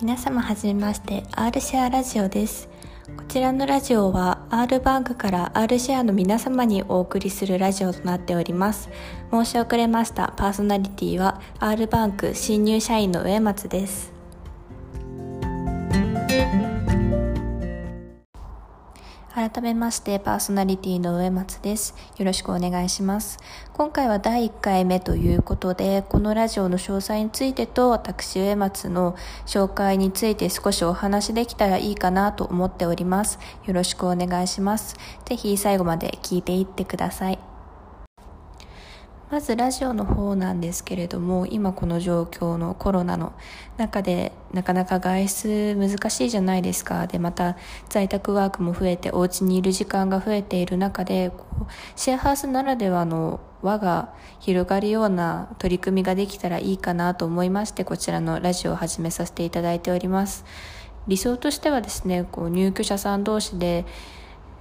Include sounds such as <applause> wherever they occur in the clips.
皆様はじめまして R シェアラジオです。こちらのラジオは R バンクから R シェアの皆様にお送りするラジオとなっております。申し遅れました。パーソナリティは R バンク新入社員の植松です。改めましてパーソナリティの上松です。よろしくお願いします。今回は第1回目ということでこのラジオの詳細についてと私上松の紹介について少しお話できたらいいかなと思っております。よろしくお願いします。ぜひ最後まで聞いていってください。まずラジオの方なんですけれども今この状況のコロナの中でなかなか外出難しいじゃないですか。でまた在宅ワークも増えてお家にいる時間が増えている中でこうシェアハウスならではの輪が広がるような取り組みができたらいいかなと思いましてこちらのラジオを始めさせていただいております。理想としてはですねこう入居者さん同士で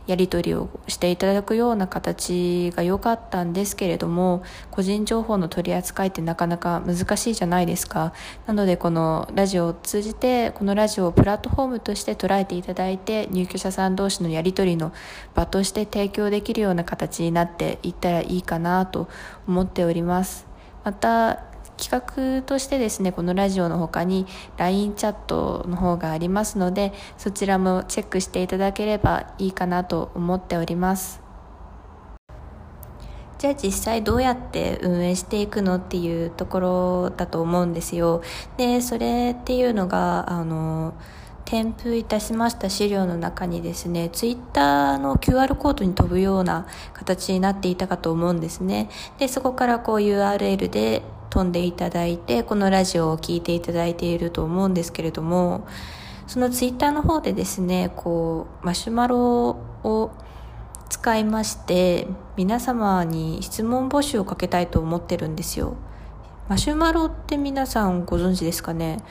やり取りをしていただくような形が良かったんですけれども個人情報の取り扱いってなかなか難しいじゃないですか。なのでこのラジオを通じてこのラジオをプラットフォームとして捉えていただいて入居者さん同士のやり取りの場として提供できるような形になっていったらいいかなと思っております。また企画としてですねこのラジオの他に LINE チャットの方がありますのでそちらもチェックしていただければいいかなと思っておりますじゃあ実際どうやって運営していくのっていうところだと思うんですよでそれっていうのがあの添付いたしました資料の中にですね、ツイッターの QR コードに飛ぶような形になっていたかと思うんですね。で、そこからこう URL で飛んでいただいて、このラジオを聴いていただいていると思うんですけれども、そのツイッターの方でですね、こう、マシュマロを使いまして、皆様に質問募集をかけたいと思ってるんですよ。マシュマロって皆さんご存知ですかね？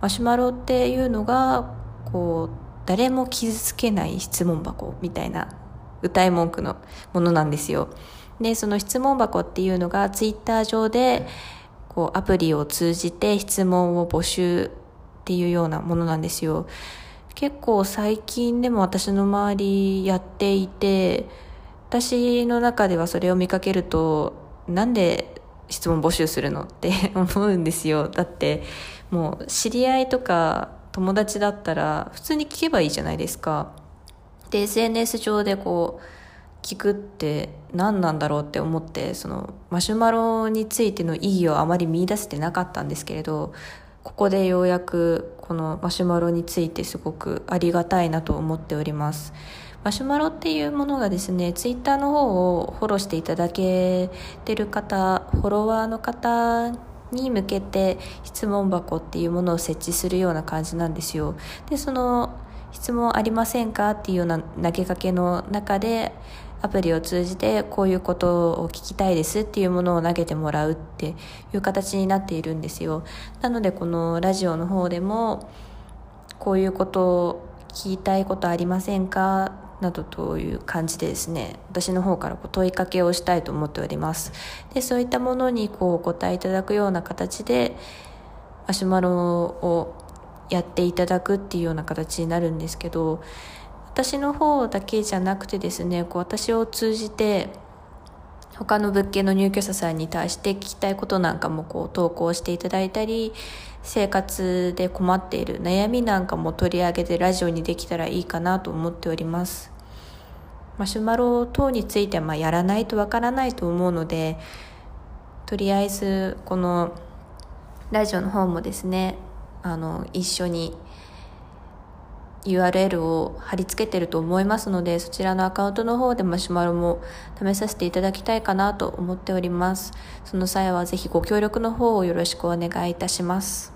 マシュマロっていうのが、こう、誰も傷つけない質問箱みたいな歌い文句のものなんですよ。で、その質問箱っていうのがツイッター上で、こう、アプリを通じて質問を募集っていうようなものなんですよ。結構最近でも私の周りやっていて、私の中ではそれを見かけると、なんで質問募集するのって <laughs> 思うんですよ。だって、もう知り合いとか友達だったら普通に聞けばいいじゃないですか。で、SNS 上でこう、聞くって何なんだろうって思ってそのマシュマロについての意義をあまり見出せてなかったんですけれどここでようやくこのマシュマロについてすごくありがたいなと思っております。マシュマロっていうものがですねツイッターの方をフォローしていただけてる方フォロワーの方に向けて質問箱っていうものを設置するような感じなんですよ。でその質問ありませんかっていうような投げかけの中でアプリを通じてこういうことを聞きたいですっていうものを投げてもらうっていう形になっているんですよ。なのでこのラジオの方でもこういうことを聞きたいことありませんか？などという感じでですね私の方からこう問いかけをしたいと思っております。でそういったものにこうお答えいただくような形でマシュマロをやっていただくっていうような形になるんですけど私の方だけじゃなくてですねこう私を通じて他の物件の入居者さんに対して聞きたいことなんかもこう投稿していただいたり生活で困っている悩みなんかも取り上げてラジオにできたらいいかなと思っております。マシュマロ等についてはまやらないとわからないと思うのでとりあえずこのラジオの方もですねあの一緒に URL を貼り付けてると思いますのでそちらのアカウントの方でマシュマロも試させていただきたいかなと思っております。その際はぜひご協力の方をよろしくお願いいたします。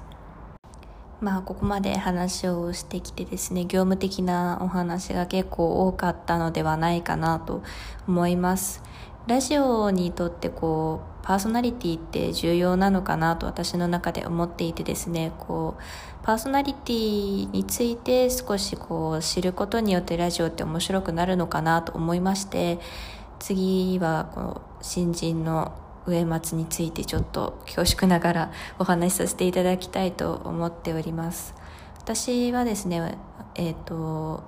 まあここまで話をしてきてですね業務的なお話が結構多かったのではないかなと思います。ラジオにとってこうパーソナリティって重要なのかなと私の中で思っていてですねこうパーソナリティについて少しこう知ることによってラジオって面白くなるのかなと思いまして次はこの新人の植松についてちょっと恐縮ながらお話しさせていただきたいと思っております。私はですねえっ、ー、と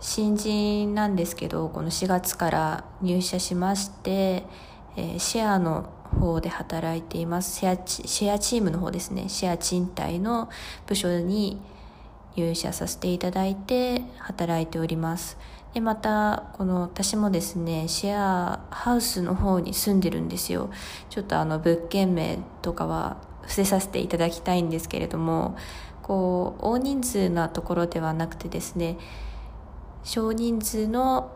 新人なんですけどこの4月から入社しまして、えー、シェアの方で働いています。シェアシェアチームの方ですね。シェア賃貸の部署に入社させていただいて働いております。でまたこの私もですねシェアハウスの方に住んでるんですよ。ちょっとあの物件名とかは伏せさせていただきたいんですけれどもこう大人数なところではなくてですね少人数の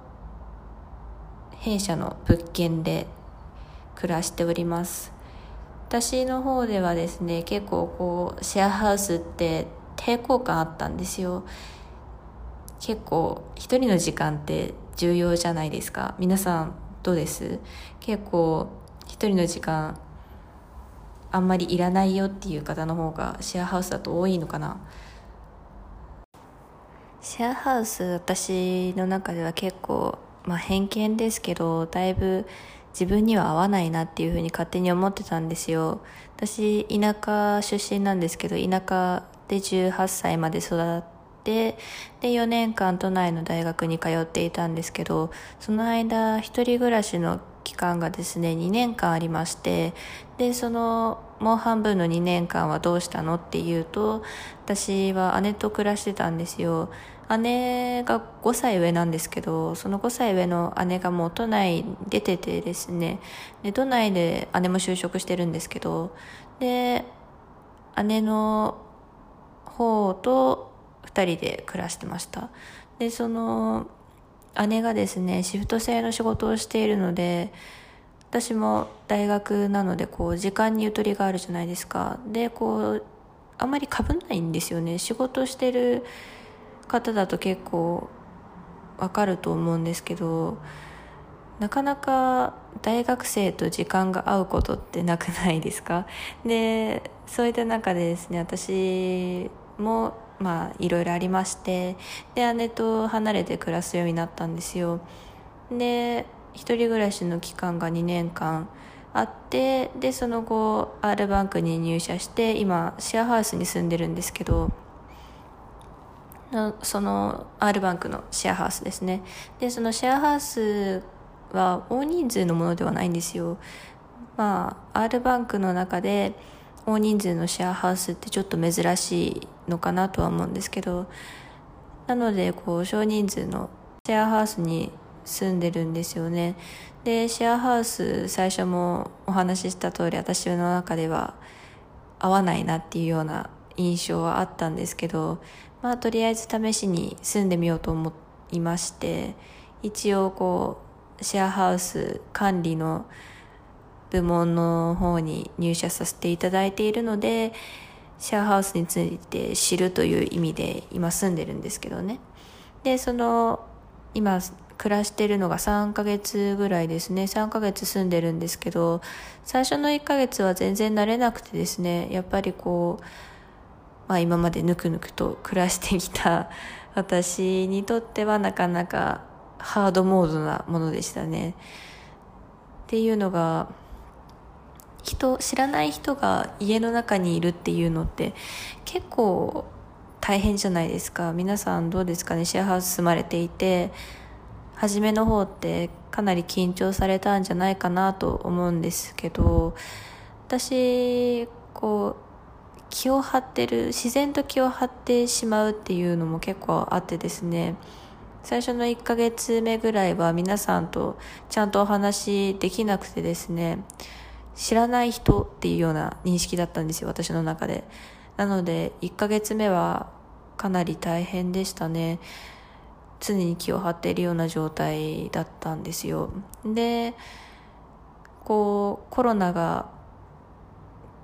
弊社の物件で暮らしております。私の方ではですね結構こうシェアハウスって抵抗感あったんですよ。結構一人の時間って重要じゃないですか。皆さんどうです？結構一人の時間あんまりいらないよっていう方の方がシェアハウスだと多いのかな？シェアハウス私の中では結構、まあ、偏見ですけどだいぶ自分には合わないなっていうふうに勝手に思ってたんですよ。私田舎出身なんですけど田舎で18歳まで育ってで4年間都内の大学に通っていたんですけどその間一人暮らしの期間がですね2年間ありましてでそのもう半分の2年間はどうしたのっていうと私は姉と暮らしてたんですよ。姉が5歳上なんですけどその5歳上の姉がもう都内出ててですねで都内で姉も就職してるんですけどで姉の方と2人で暮らしてました。でその姉がですねシフト制の仕事をしているので私も大学なのでこう時間にゆとりがあるじゃないですか。でこうあんまりかぶんないんですよね。仕事してる方だと結構わかると思うんですけどなかなか大学生と時間が合うことってなくないですか？でそういった中でですね私もまあいろいろありましてで姉と離れて暮らすようになったんですよ。で一人暮らしの期間が2年間あってでその後 R バンクに入社して今シェアハウスに住んでるんですけどその R バンクのシェアハウスですね。でそのシェアハウスは大人数のものではないんですよ。まあ R バンクの中で大人数のシェアハウスってちょっと珍しいのかなとは思うんですけどなのでこう少人数のシェアハウスに住んでるんですよね。でシェアハウス最初もお話しした通り私の中では合わないなっていうような印象はあったんですけどまあとりあえず試しに住んでみようと思いまして一応こうシェアハウス管理の部門の方に入社させていただいているのでシェアハウスについて知るという意味で今住んでるんですけどね。でその今暮らしてるのが3ヶ月ぐらいですね。3ヶ月住んでるんですけど最初の1ヶ月は全然慣れなくてですねやっぱりこう、まあ、今までぬくぬくと暮らしてきた <laughs> 私にとってはなかなかハードモードなものでしたね。っていうのが人知らない人が家の中にいるっていうのって結構大変じゃないですか。皆さんどうですかね？シェアハウス住まれていて初めの方ってかなり緊張されたんじゃないかなと思うんですけど私こう気を張ってる自然と気を張ってしまうっていうのも結構あってですね。最初の1ヶ月目ぐらいは皆さんとちゃんとお話できなくてですね。知らない人っていうような認識だったんですよ私の中で。なので1ヶ月目はかなり大変でしたね。常に気を張っているような状態だったんですよ。でこうコロナが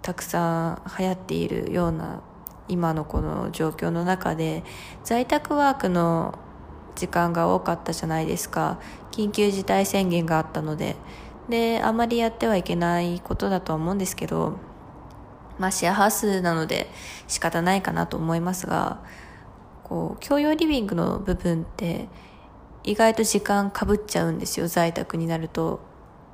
たくさん流行っているような今のこの状況の中で在宅ワークの時間が多かったじゃないですか。緊急事態宣言があったので。であまりやってはいけないことだとは思うんですけどまあシェアハウスなので仕方ないかなと思いますがこう共用リビングの部分って意外と時間かぶっちゃうんですよ。在宅になると。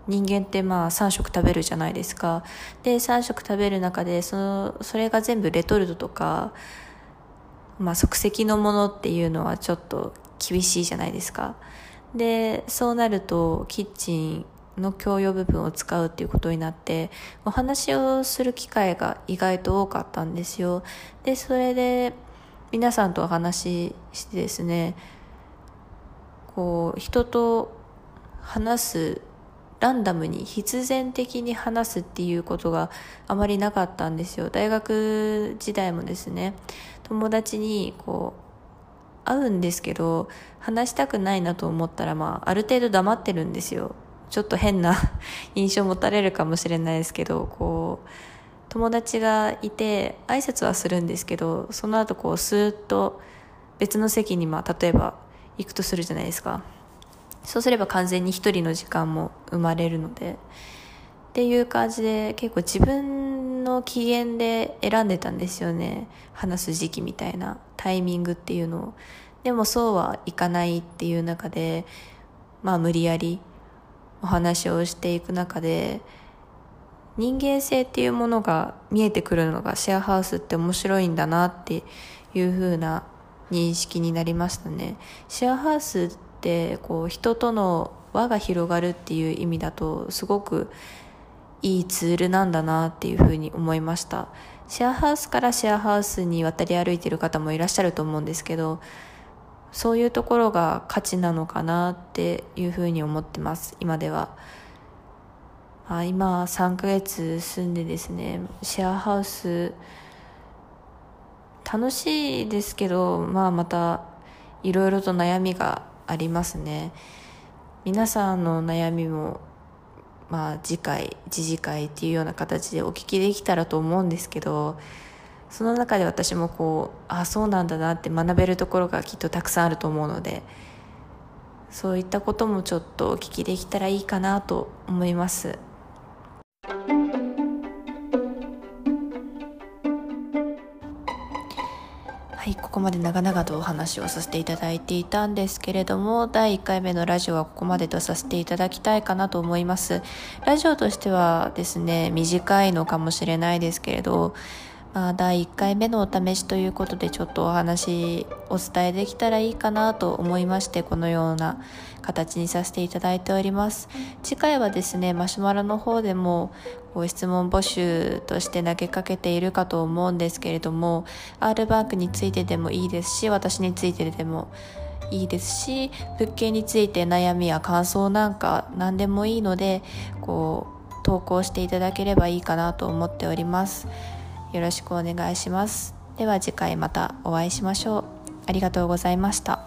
人間ってまあ3食食べるじゃないですか。で3食食べる中でそのそれが全部レトルトとかまあ、即席のものっていうのはちょっと厳しいじゃないですか。で、そうなると、キッチンの共用部分を使うっていうことになって、お話をする機会が意外と多かったんですよ。で、それで、皆さんとお話ししてですね、こう、人と話すランダムに必然的に話すっていうことがあまりなかったんですよ大学時代もですね友達にこう会うんですけど話したくないなと思ったらまあある程度黙ってるんですよちょっと変な <laughs> 印象持たれるかもしれないですけどこう友達がいて挨拶はするんですけどその後こうスーッと別の席にまあ例えば行くとするじゃないですか。そうすれば完全に一人の時間も生まれるのでっていう感じで結構自分の機嫌で選んでたんですよね。話す時期みたいなタイミングっていうのを。でもそうはいかないっていう中でまあ無理やりお話をしていく中で人間性っていうものが見えてくるのがシェアハウスって面白いんだなっていう風な認識になりましたね。シェアハウスってこう人との輪が広がるっていう意味だとすごくいいツールなんだなっていうふうに思いました。シェアハウスからシェアハウスに渡り歩いてる方もいらっしゃると思うんですけどそういうところが価値なのかなっていうふうに思ってます今では、まあ、今3ヶ月住んでですねシェアハウス楽しいですけどまあまたいろいろと悩みがありますね。皆さんの悩みもまあ次回次次回っていうような形でお聞きできたらと思うんですけどその中で私もこうあそうなんだなって学べるところがきっとたくさんあると思うのでそういったこともちょっとお聞きできたらいいかなと思います。はいここまで長々とお話をさせていただいていたんですけれども第1回目のラジオはここまでとさせていただきたいかなと思いますラジオとしてはですね短いのかもしれないですけれどあ、第1回目のお試しということでちょっとお話お伝えできたらいいかなと思いましてこのような形にさせていただいております次回はですねマシュマロの方でもご質問募集として投げかけているかと思うんですけれども R バンクについてでもいいですし私についてでもいいですし物件について悩みや感想なんか何でもいいのでこう投稿していただければいいかなと思っております。よろしくお願いします。では次回またお会いしましょう。ありがとうございました。